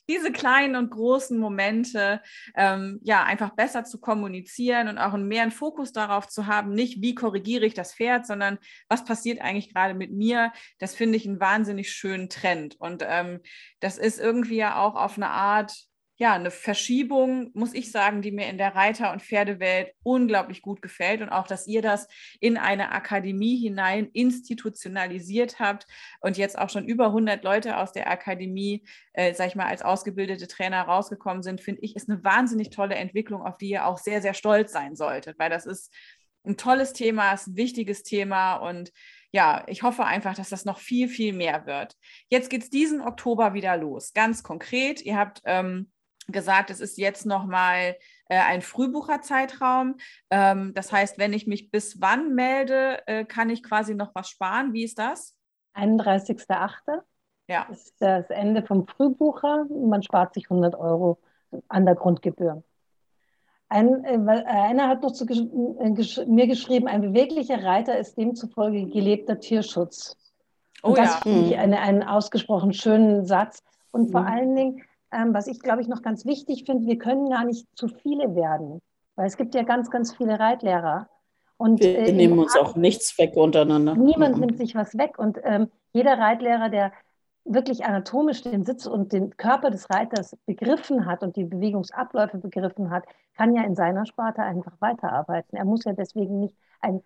diese kleinen und großen Momente ähm, ja einfach besser zu kommunizieren und auch mehr einen Fokus darauf zu haben, nicht wie korrigiere ich das Pferd, sondern was passiert eigentlich gerade mit mir, das finde ich einen wahnsinnig schönen Trend. Und ähm, das ist irgendwie ja auch auf eine Art ja, eine Verschiebung, muss ich sagen, die mir in der Reiter- und Pferdewelt unglaublich gut gefällt und auch, dass ihr das in eine Akademie hinein institutionalisiert habt und jetzt auch schon über 100 Leute aus der Akademie, äh, sag ich mal, als ausgebildete Trainer rausgekommen sind, finde ich, ist eine wahnsinnig tolle Entwicklung, auf die ihr auch sehr, sehr stolz sein solltet, weil das ist ein tolles Thema, ist ein wichtiges Thema und ja, ich hoffe einfach, dass das noch viel, viel mehr wird. Jetzt geht es diesen Oktober wieder los. Ganz konkret, ihr habt ähm, gesagt, es ist jetzt nochmal äh, ein Frühbucherzeitraum. Ähm, das heißt, wenn ich mich bis wann melde, äh, kann ich quasi noch was sparen. Wie ist das? 31.08. Ja. ist das Ende vom Frühbucher. Man spart sich 100 Euro an der Grundgebühr. Ein, äh, äh einer hat noch zu, äh, gesch mir geschrieben, ein beweglicher Reiter ist demzufolge gelebter Tierschutz. Und oh, das ja. finde ich mhm. eine, einen ausgesprochen schönen Satz. Und vor mhm. allen Dingen, ähm, was ich, glaube ich, noch ganz wichtig finde, wir können gar nicht zu viele werden, weil es gibt ja ganz, ganz viele Reitlehrer. Und, wir äh, nehmen uns auch nichts weg untereinander. Niemand mhm. nimmt sich was weg. Und ähm, jeder Reitlehrer, der wirklich anatomisch den Sitz und den Körper des Reiters begriffen hat und die Bewegungsabläufe begriffen hat, kann ja in seiner Sparte einfach weiterarbeiten. Er muss ja deswegen nicht ein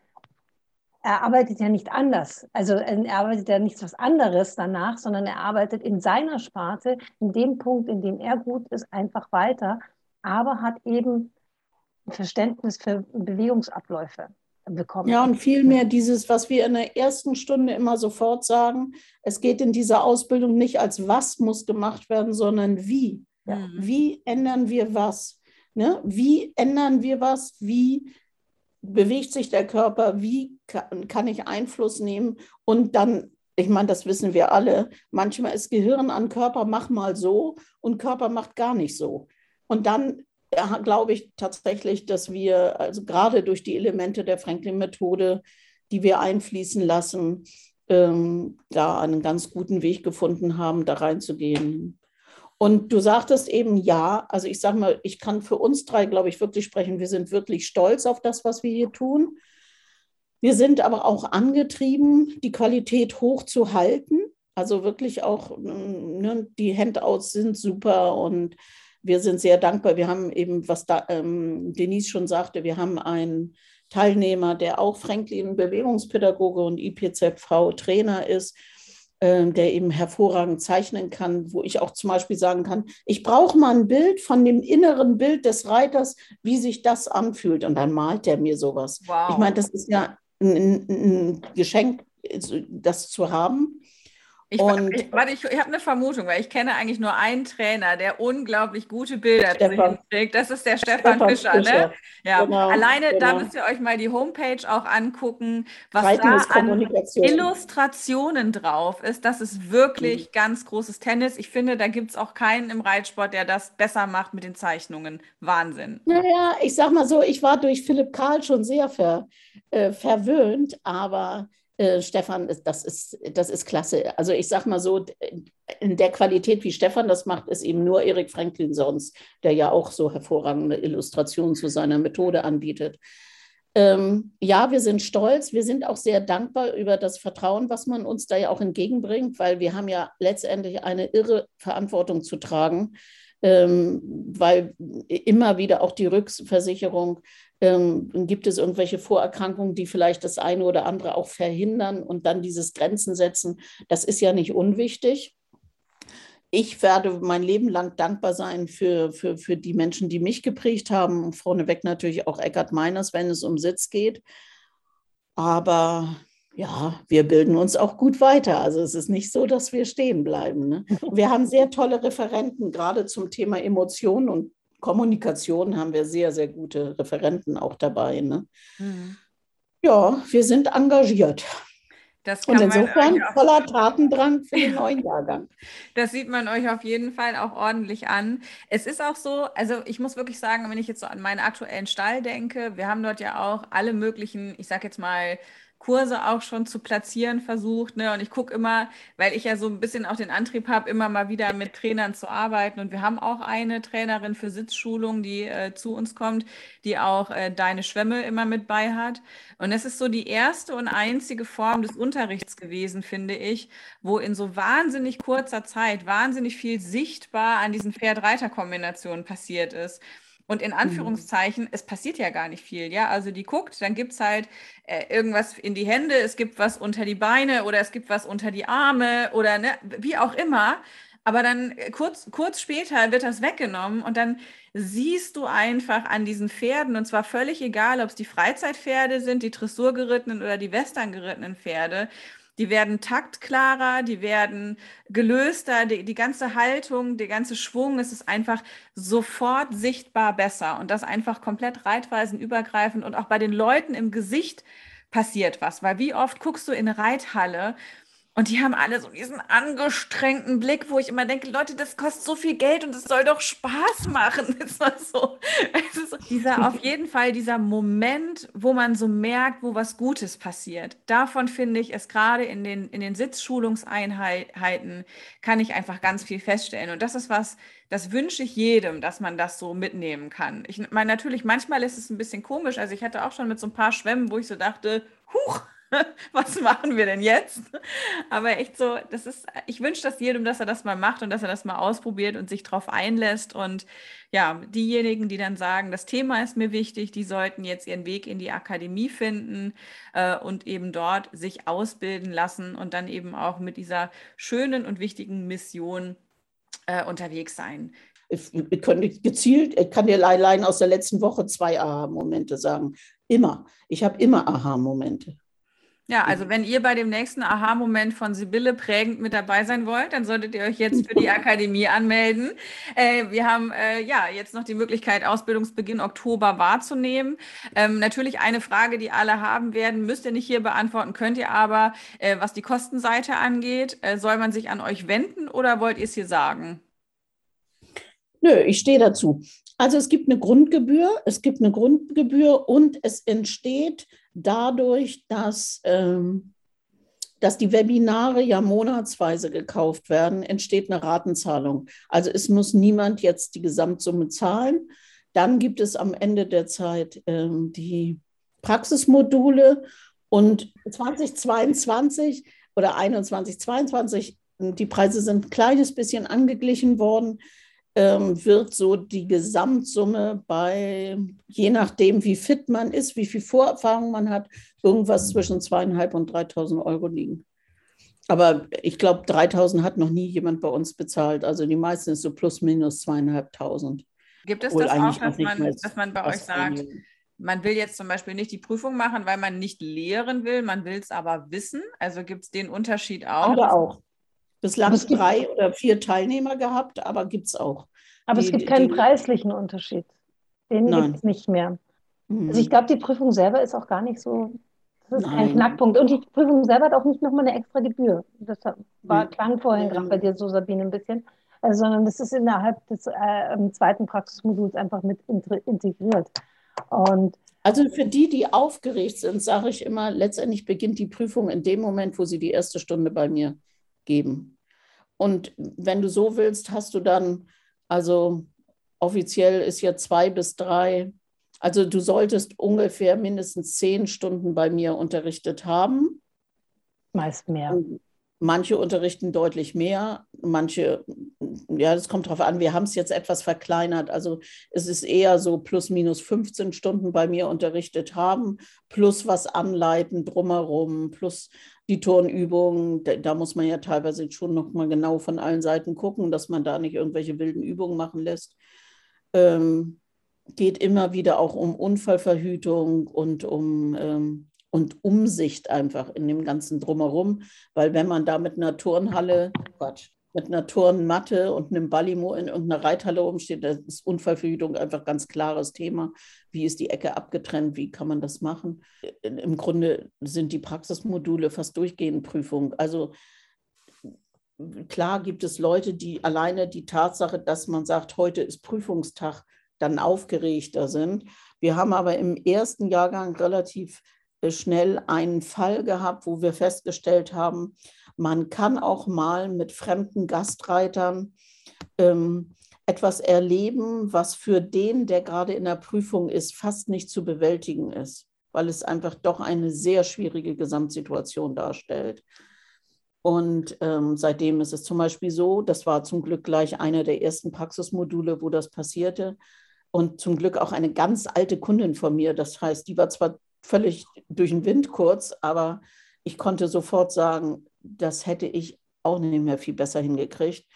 er arbeitet ja nicht anders. Also er arbeitet ja nichts was anderes danach, sondern er arbeitet in seiner Sparte, in dem Punkt, in dem er gut ist, einfach weiter, aber hat eben Verständnis für Bewegungsabläufe bekommen. Ja, und vielmehr dieses, was wir in der ersten Stunde immer sofort sagen, es geht in dieser Ausbildung nicht als was muss gemacht werden, sondern wie. Ja. Wie ändern wir was? Ne? Wie ändern wir was? Wie bewegt sich der Körper, wie kann, ich Einfluss nehmen und dann ich meine, das wissen wir alle. Manchmal ist Gehirn an Körper, mach mal so und Körper macht gar nicht so. Und dann ja, glaube ich tatsächlich, dass wir, also gerade durch die Elemente der Franklin-Methode, die wir einfließen lassen, ähm, da einen ganz guten Weg gefunden haben, da reinzugehen. Und du sagtest eben ja, also ich sage mal, ich kann für uns drei, glaube ich, wirklich sprechen. Wir sind wirklich stolz auf das, was wir hier tun. Wir sind aber auch angetrieben, die Qualität hochzuhalten. Also wirklich auch, ne, die Handouts sind super und wir sind sehr dankbar. Wir haben eben, was da, ähm, Denise schon sagte, wir haben einen Teilnehmer, der auch Franklin Bewegungspädagoge und IPZV Trainer ist ähm, der eben hervorragend zeichnen kann, wo ich auch zum Beispiel sagen kann, ich brauche mal ein Bild von dem inneren Bild des Reiters, wie sich das anfühlt. Und dann malt er mir sowas. Wow. Ich meine, das ist ja ein, ein Geschenk, das zu haben. Ich, und, ich, warte, ich, ich habe eine Vermutung, weil ich kenne eigentlich nur einen Trainer, der unglaublich gute Bilder hinkriegt. Das ist der Stefan, Stefan Fischer, ne? Fischer, ne? Ja. Genau, Alleine, genau. da müsst ihr euch mal die Homepage auch angucken, was Reiten da an Illustrationen drauf ist. Das ist wirklich mhm. ganz großes Tennis. Ich finde, da gibt es auch keinen im Reitsport, der das besser macht mit den Zeichnungen. Wahnsinn. Naja, ich sag mal so, ich war durch Philipp Karl schon sehr ver, äh, verwöhnt, aber äh, Stefan, das ist, das ist klasse. Also ich sage mal so, in der Qualität, wie Stefan das macht, ist eben nur Erik Franklin sonst, der ja auch so hervorragende Illustrationen zu seiner Methode anbietet. Ähm, ja, wir sind stolz, wir sind auch sehr dankbar über das Vertrauen, was man uns da ja auch entgegenbringt, weil wir haben ja letztendlich eine irre Verantwortung zu tragen, weil immer wieder auch die Rückversicherung ähm, gibt es irgendwelche Vorerkrankungen, die vielleicht das eine oder andere auch verhindern und dann dieses Grenzen setzen? Das ist ja nicht unwichtig. Ich werde mein Leben lang dankbar sein für, für, für die Menschen, die mich geprägt haben. Vorneweg natürlich auch Eckhard Meiners, wenn es um Sitz geht. Aber Ja, wir bilden uns auch gut weiter. Also es ist nicht so, dass wir stehen bleiben. Ne? Wir haben sehr tolle Referenten, gerade zum Thema Emotionen und Kommunikation haben wir sehr, sehr gute Referenten auch dabei. Ne? Mhm. Ja, wir sind engagiert. und insofern voller Tatendrang für den neuen Jahrgang. Das sieht man euch auf jeden Fall auch ordentlich an. Es ist auch so, also ich muss wirklich sagen, wenn ich jetzt so an meinen aktuellen Stall denke, wir haben dort ja auch alle möglichen, ich sag jetzt mal, Kurse auch schon zu platzieren versucht. Ne? Und ich gucke immer, weil ich ja so ein bisschen auch den Antrieb habe, immer mal wieder mit Trainern zu arbeiten. Und wir haben auch eine Trainerin für Sitzschulung, die äh, zu uns kommt, die auch äh, deine Schwämme immer mit bei hat. Und es ist so die erste und einzige Form des Unterrichts gewesen, finde ich, wo in so wahnsinnig kurzer Zeit wahnsinnig viel sichtbar an diesen Pferd-Reiter-Kombinationen passiert ist. Und in mhm. Anführungszeichen, mhm. es passiert ja gar nicht viel, ja. Also die guckt, dann gibt es halt äh, irgendwas in die Hände, es gibt was unter die Beine oder es gibt was unter die Arme oder ne, wie auch immer. Aber dann äh, kurz, kurz später wird das weggenommen und dann siehst du einfach an diesen Pferden, und zwar völlig egal, ob es die Freizeitpferde sind, die Dressurgerittenen oder die Western-gerittenen Pferde, die werden taktklarer, die werden gelöster, die, die ganze Haltung, der ganze Schwung, es ist einfach sofort sichtbar besser und das einfach komplett reitweisenübergreifend und auch bei den Leuten im Gesicht passiert was, weil wie oft guckst du in eine Reithalle und die haben alle so diesen angestrengten Blick, wo ich immer denke, Leute, das kostet so viel Geld und es soll doch Spaß machen. Ist so. so. Dieser auf jeden Fall dieser Moment, wo man so merkt, wo was Gutes passiert. Davon finde ich es gerade in den, in den Sitzschulungseinheiten kann ich einfach ganz viel feststellen. Und das ist was, das wünsche ich jedem, dass man das so mitnehmen kann. Ich meine, natürlich, manchmal ist es ein bisschen komisch. Also ich hatte auch schon mit so ein paar Schwämmen, wo ich so dachte, huch, was machen wir denn jetzt? Aber echt so, das ist, ich wünsche das jedem, dass er das mal macht und dass er das mal ausprobiert und sich darauf einlässt. Und ja, diejenigen, die dann sagen, das Thema ist mir wichtig, die sollten jetzt ihren Weg in die Akademie finden äh, und eben dort sich ausbilden lassen und dann eben auch mit dieser schönen und wichtigen Mission äh, unterwegs sein. Ich könnte gezielt, ich kann dir allein aus der letzten Woche zwei Aha-Momente sagen. Immer. Ich habe immer Aha-Momente. Ja, also wenn ihr bei dem nächsten Aha-Moment von Sibylle prägend mit dabei sein wollt, dann solltet ihr euch jetzt für die Akademie anmelden. Äh, wir haben äh, ja jetzt noch die Möglichkeit, Ausbildungsbeginn Oktober wahrzunehmen. Ähm, natürlich eine Frage, die alle haben werden, müsst ihr nicht hier beantworten, könnt ihr aber, äh, was die Kostenseite angeht, äh, soll man sich an euch wenden oder wollt ihr es hier sagen? Nö, ich stehe dazu. Also es gibt eine Grundgebühr, es gibt eine Grundgebühr und es entsteht dadurch, dass, ähm, dass die Webinare ja monatsweise gekauft werden, entsteht eine Ratenzahlung. Also es muss niemand jetzt die Gesamtsumme zahlen. Dann gibt es am Ende der Zeit ähm, die Praxismodule und 2022 oder 2021, 2022, die Preise sind ein kleines bisschen angeglichen worden wird so die Gesamtsumme bei, je nachdem, wie fit man ist, wie viel Vorerfahrung man hat, irgendwas zwischen zweieinhalb und 3.000 Euro liegen. Aber ich glaube, 3.000 hat noch nie jemand bei uns bezahlt. Also die meisten ist so plus minus zweieinhalbtausend. Gibt es Wohl das auch, dass man, dass man bei euch sagt, man will jetzt zum Beispiel nicht die Prüfung machen, weil man nicht lehren will, man will es aber wissen? Also gibt es den Unterschied auch? Aber auch. Bislang drei oder vier Teilnehmer gehabt, aber gibt es auch. Aber die, es gibt keinen die, preislichen Unterschied. Den gibt es nicht mehr. Mhm. Also ich glaube, die Prüfung selber ist auch gar nicht so, das ist Nein. kein Knackpunkt. Und die Prüfung selber hat auch nicht nochmal eine extra Gebühr. Das war, mhm. klang vorhin gerade bei dir so, Sabine, ein bisschen. Also, sondern das ist innerhalb des äh, zweiten Praxismoduls einfach mit integriert. Und also für die, die aufgeregt sind, sage ich immer, letztendlich beginnt die Prüfung in dem Moment, wo sie die erste Stunde bei mir geben. Und wenn du so willst, hast du dann, also offiziell ist ja zwei bis drei, also du solltest ungefähr mindestens zehn Stunden bei mir unterrichtet haben. Meist mehr. Und manche unterrichten deutlich mehr, manche, ja, das kommt darauf an, wir haben es jetzt etwas verkleinert. Also es ist eher so plus minus 15 Stunden bei mir unterrichtet haben, plus was anleiten drumherum, plus die Turnübungen, da, da, muss man ja teilweise schon nochmal genau von allen Seiten gucken, dass man da nicht irgendwelche wilden Übungen machen lässt. Ähm, geht immer wieder auch um Unfallverhütung und um ähm, und Umsicht einfach in dem ganzen Drumherum, weil wenn man da mit einer Turnhalle, Quatsch, mit einer Turnmatte und einem Ballimo in irgendeiner Reithalle rumsteht, das ist Unfallverhütung einfach ganz klares Thema. Wie ist die Ecke abgetrennt? Wie kann man das machen? Im Grunde sind die Praxismodule fast durchgehend Prüfung. Also klar gibt es Leute, die alleine die Tatsache, dass man sagt, heute ist Prüfungstag, dann aufgeregter sind. Wir haben aber im ersten Jahrgang relativ schnell einen Fall gehabt, wo wir festgestellt haben, man kann auch mal mit fremden Gastreitern ähm, etwas erleben, was für den, der gerade in der Prüfung ist, fast nicht zu bewältigen ist, weil es einfach doch eine sehr schwierige Gesamtsituation darstellt. Und ähm, seitdem ist es zum Beispiel so, das war zum Glück gleich einer der ersten Praxismodule, wo das passierte. Und zum Glück auch eine ganz alte Kundin von mir. Das heißt, die war zwar völlig durch den Wind kurz, aber ich konnte sofort sagen, das hätte ich auch nicht mehr viel besser hingekriegt.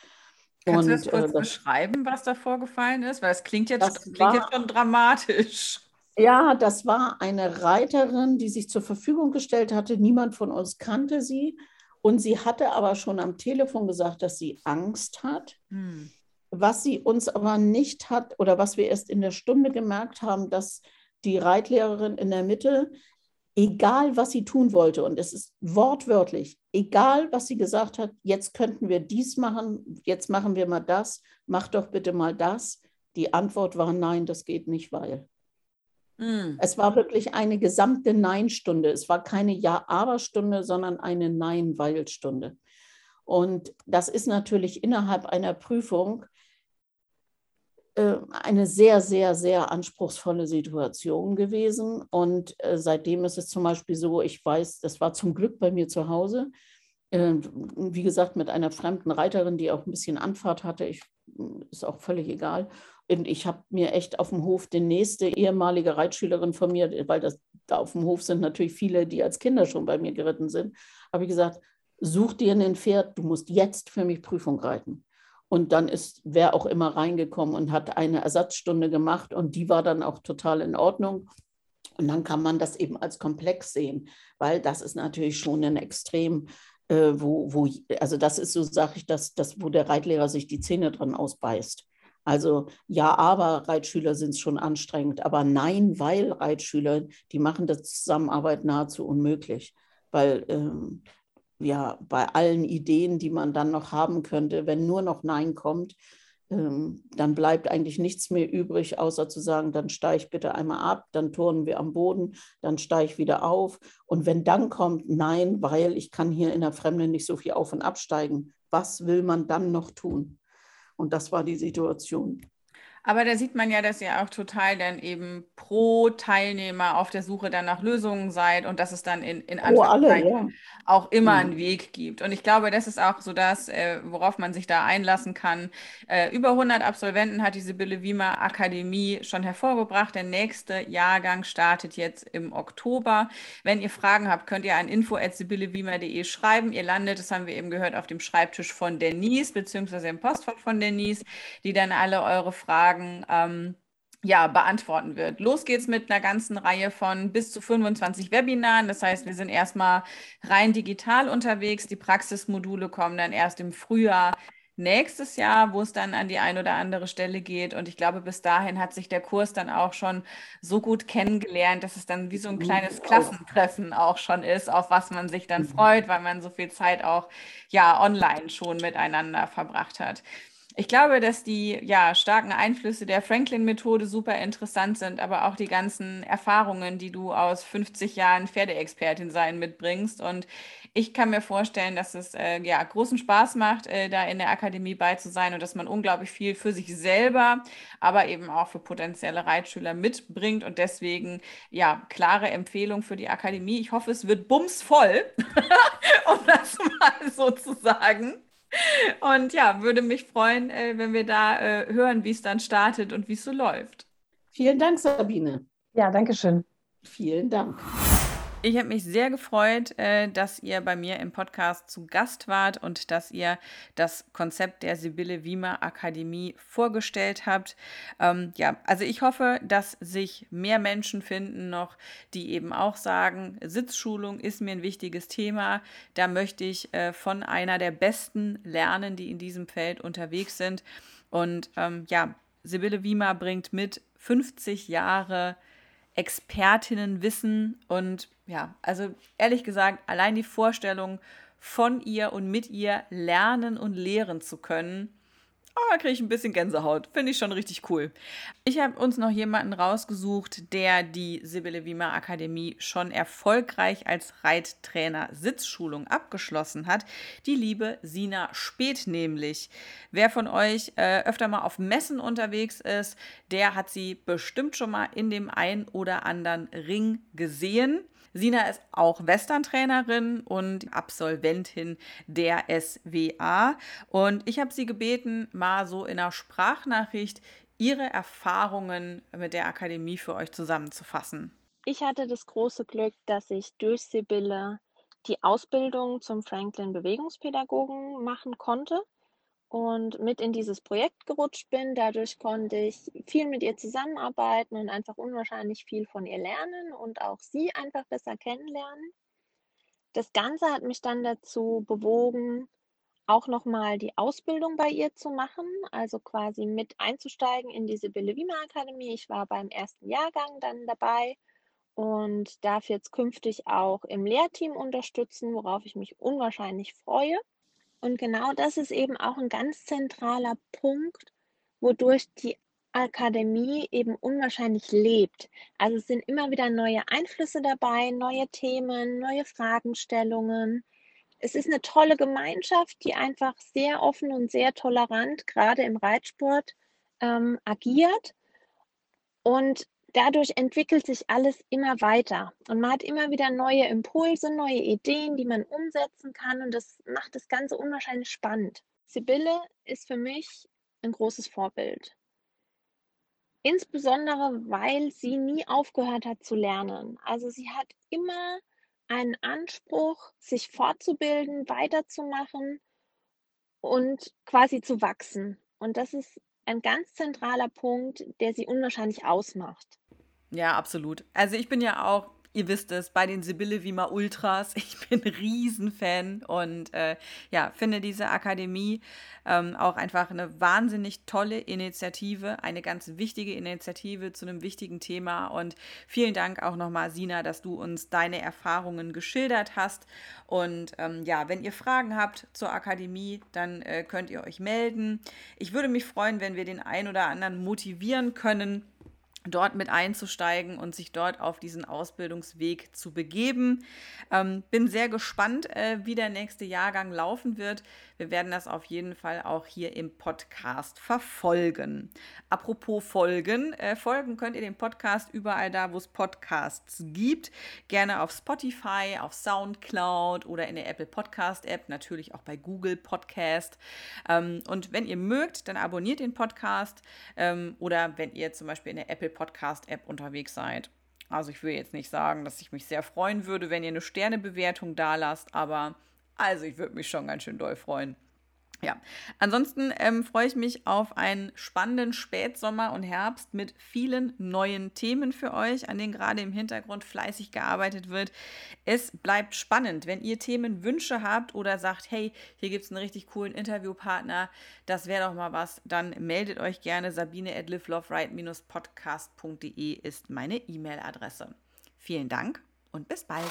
Kannst und, du das kurz äh, das, beschreiben, was da vorgefallen ist? Weil es klingt jetzt, klingt war, jetzt schon dramatisch. Ja, das war eine Reiterin, die sich zur Verfügung gestellt hatte. Niemand von uns kannte sie. Und sie hatte aber schon am Telefon gesagt, dass sie Angst hat. Hm. Was sie uns aber nicht hat oder was wir erst in der Stunde gemerkt haben, dass die Reitlehrerin in der Mitte, egal was sie tun wollte, und es ist wortwörtlich, egal was sie gesagt hat, jetzt könnten wir dies machen, jetzt machen wir mal das, mach doch bitte mal das. Die Antwort war nein, das geht nicht, weil. Mm. Es war wirklich eine gesamte Nein-Stunde. Es war keine Ja-Aber-Stunde, sondern eine Nein-Weil-Stunde. Und das ist natürlich innerhalb einer Prüfung eine sehr, sehr, sehr anspruchsvolle Situation gewesen. Und äh, seitdem ist es zum Beispiel so, ich weiß, das war zum Glück bei mir zu Hause, äh, wie gesagt, mit einer fremden Reiterin, die auch ein bisschen Anfahrt hatte. Ich, ist auch völlig egal. Und ich habe mir echt auf dem Hof die nächste ehemalige Reitschülerin von mir, weil das da auf dem Hof sind natürlich viele, die als Kinder schon bei mir geritten sind, habe ich gesagt, such dir ein Pferd, du musst jetzt für mich Prüfung reiten. Und dann ist wer auch immer reingekommen und hat eine Ersatzstunde gemacht und die war dann auch total in Ordnung. Und dann kann man das eben als Komplex sehen, weil das ist natürlich schon ein Extrem, äh, wo, wo, also das ist so, sage ich, das, das, wo der Reitlehrer sich die Zähne dran ausbeißt. Also ja, aber Reitschüler sind schon anstrengend, aber nein, weil Reitschüler, die machen das Zusammenarbeit nahezu unmöglich, weil ähm, ja bei allen Ideen, die man dann noch haben könnte, wenn nur noch Nein kommt, ähm, dann bleibt eigentlich nichts mehr übrig, außer zu sagen, dann steige ich bitte einmal ab, dann turnen wir am Boden, dann steige ich wieder auf. Und wenn dann kommt Nein, weil ich kann hier in der Fremde nicht so viel auf und absteigen, was will man dann noch tun? Und das war die Situation. Aber da sieht man ja, dass ihr auch total dann eben pro Teilnehmer auf der Suche dann nach Lösungen seid und dass es dann in, in oh, alle, ja. auch immer mhm. einen Weg gibt. Und ich glaube, das ist auch so das, äh, worauf man sich da einlassen kann. Äh, über 100 Absolventen hat die Sibylle Wiemer Akademie schon hervorgebracht. Der nächste Jahrgang startet jetzt im Oktober. Wenn ihr Fragen habt, könnt ihr an info.sibyllewiemer.de schreiben. Ihr landet, das haben wir eben gehört, auf dem Schreibtisch von Denise, beziehungsweise im Postfach von Denise, die dann alle eure Fragen Fragen ähm, ja, beantworten wird. Los geht's mit einer ganzen Reihe von bis zu 25 Webinaren. Das heißt, wir sind erstmal rein digital unterwegs. Die Praxismodule kommen dann erst im Frühjahr nächstes Jahr, wo es dann an die ein oder andere Stelle geht. Und ich glaube, bis dahin hat sich der Kurs dann auch schon so gut kennengelernt, dass es dann wie so ein kleines Klassentreffen auch schon ist, auf was man sich dann mhm. freut, weil man so viel Zeit auch ja online schon miteinander verbracht hat. Ich glaube, dass die ja, starken Einflüsse der Franklin-Methode super interessant sind, aber auch die ganzen Erfahrungen, die du aus 50 Jahren Pferdeexpertin sein mitbringst. Und ich kann mir vorstellen, dass es äh, ja, großen Spaß macht, äh, da in der Akademie bei zu sein und dass man unglaublich viel für sich selber, aber eben auch für potenzielle Reitschüler mitbringt. Und deswegen, ja, klare Empfehlung für die Akademie. Ich hoffe, es wird bumsvoll, um das mal so zu sagen. Und ja, würde mich freuen, äh, wenn wir da äh, hören, wie es dann startet und wie es so läuft. Vielen Dank, Sabine. Ja, danke schön. Vielen Dank. Ich habe mich sehr gefreut, äh, dass ihr bei mir im Podcast zu Gast wart und dass ihr das Konzept der Sibylle Wiemer Akademie vorgestellt habt. Ähm, ja, also ich hoffe, dass sich mehr Menschen finden noch, die eben auch sagen, Sitzschulung ist mir ein wichtiges Thema. Da möchte ich äh, von einer der Besten lernen, die in diesem Feld unterwegs sind. Und ähm, ja, Sibylle Wiemer bringt mit 50 Jahre Expertinnenwissen und ja, also ehrlich gesagt, allein die Vorstellung von ihr und mit ihr lernen und lehren zu können, Oh, da kriege ich ein bisschen Gänsehaut. Finde ich schon richtig cool. Ich habe uns noch jemanden rausgesucht, der die Sibylle Wiemer Akademie schon erfolgreich als Reittrainer Sitzschulung abgeschlossen hat. Die liebe Sina Spät nämlich. Wer von euch äh, öfter mal auf Messen unterwegs ist, der hat sie bestimmt schon mal in dem einen oder anderen Ring gesehen. Sina ist auch Western-Trainerin und Absolventin der SWA. Und ich habe sie gebeten, mal so in einer Sprachnachricht ihre Erfahrungen mit der Akademie für euch zusammenzufassen. Ich hatte das große Glück, dass ich durch Sibylle die Ausbildung zum Franklin Bewegungspädagogen machen konnte und mit in dieses Projekt gerutscht bin. Dadurch konnte ich viel mit ihr zusammenarbeiten und einfach unwahrscheinlich viel von ihr lernen und auch sie einfach besser kennenlernen. Das Ganze hat mich dann dazu bewogen, auch nochmal die Ausbildung bei ihr zu machen, also quasi mit einzusteigen in die Sibylle Wiemer Akademie. Ich war beim ersten Jahrgang dann dabei und darf jetzt künftig auch im Lehrteam unterstützen, worauf ich mich unwahrscheinlich freue. Und genau das ist eben auch ein ganz zentraler Punkt, wodurch die Akademie eben unwahrscheinlich lebt. Also es sind immer wieder neue Einflüsse dabei, neue Themen, neue Fragestellungen. Es ist eine tolle Gemeinschaft, die einfach sehr offen und sehr tolerant, gerade im Reitsport, ähm, agiert. Und dadurch entwickelt sich alles immer weiter und man hat immer wieder neue Impulse, neue Ideen, die man umsetzen kann und das macht das Ganze unwahrscheinlich spannend. Sibylle ist für mich ein großes Vorbild. Insbesondere, weil sie nie aufgehört hat zu lernen. Also sie hat immer einen Anspruch, sich fortzubilden, weiterzumachen und quasi zu wachsen. Und das ist ein ganz zentraler Punkt, der sie unwahrscheinlich ausmacht. Ja, absolut. Also ich bin ja auch, ihr wisst es, bei den Sibylle Wiemer Ultras. Ich bin Riesenfan und äh, ja, finde diese Akademie ähm, auch einfach eine wahnsinnig tolle Initiative, eine ganz wichtige Initiative zu einem wichtigen Thema. Und vielen Dank auch nochmal, Sina, dass du uns deine Erfahrungen geschildert hast. Und ähm, ja, wenn ihr Fragen habt zur Akademie, dann äh, könnt ihr euch melden. Ich würde mich freuen, wenn wir den einen oder anderen motivieren können dort mit einzusteigen und sich dort auf diesen Ausbildungsweg zu begeben. Ähm, bin sehr gespannt, äh, wie der nächste Jahrgang laufen wird. Wir werden das auf jeden Fall auch hier im Podcast verfolgen. Apropos Folgen, äh, folgen könnt ihr den Podcast überall da, wo es Podcasts gibt. Gerne auf Spotify, auf Soundcloud oder in der Apple Podcast App, natürlich auch bei Google Podcast. Ähm, und wenn ihr mögt, dann abonniert den Podcast ähm, oder wenn ihr zum Beispiel in der Apple Podcast-App unterwegs seid. Also ich will jetzt nicht sagen, dass ich mich sehr freuen würde, wenn ihr eine Sternebewertung da lasst, aber also ich würde mich schon ganz schön doll freuen. Ja, ansonsten ähm, freue ich mich auf einen spannenden Spätsommer und Herbst mit vielen neuen Themen für euch, an denen gerade im Hintergrund fleißig gearbeitet wird. Es bleibt spannend. Wenn ihr Themenwünsche habt oder sagt, hey, hier gibt es einen richtig coolen Interviewpartner, das wäre doch mal was, dann meldet euch gerne. Sabine at liveloveright-podcast.de ist meine E-Mail-Adresse. Vielen Dank und bis bald.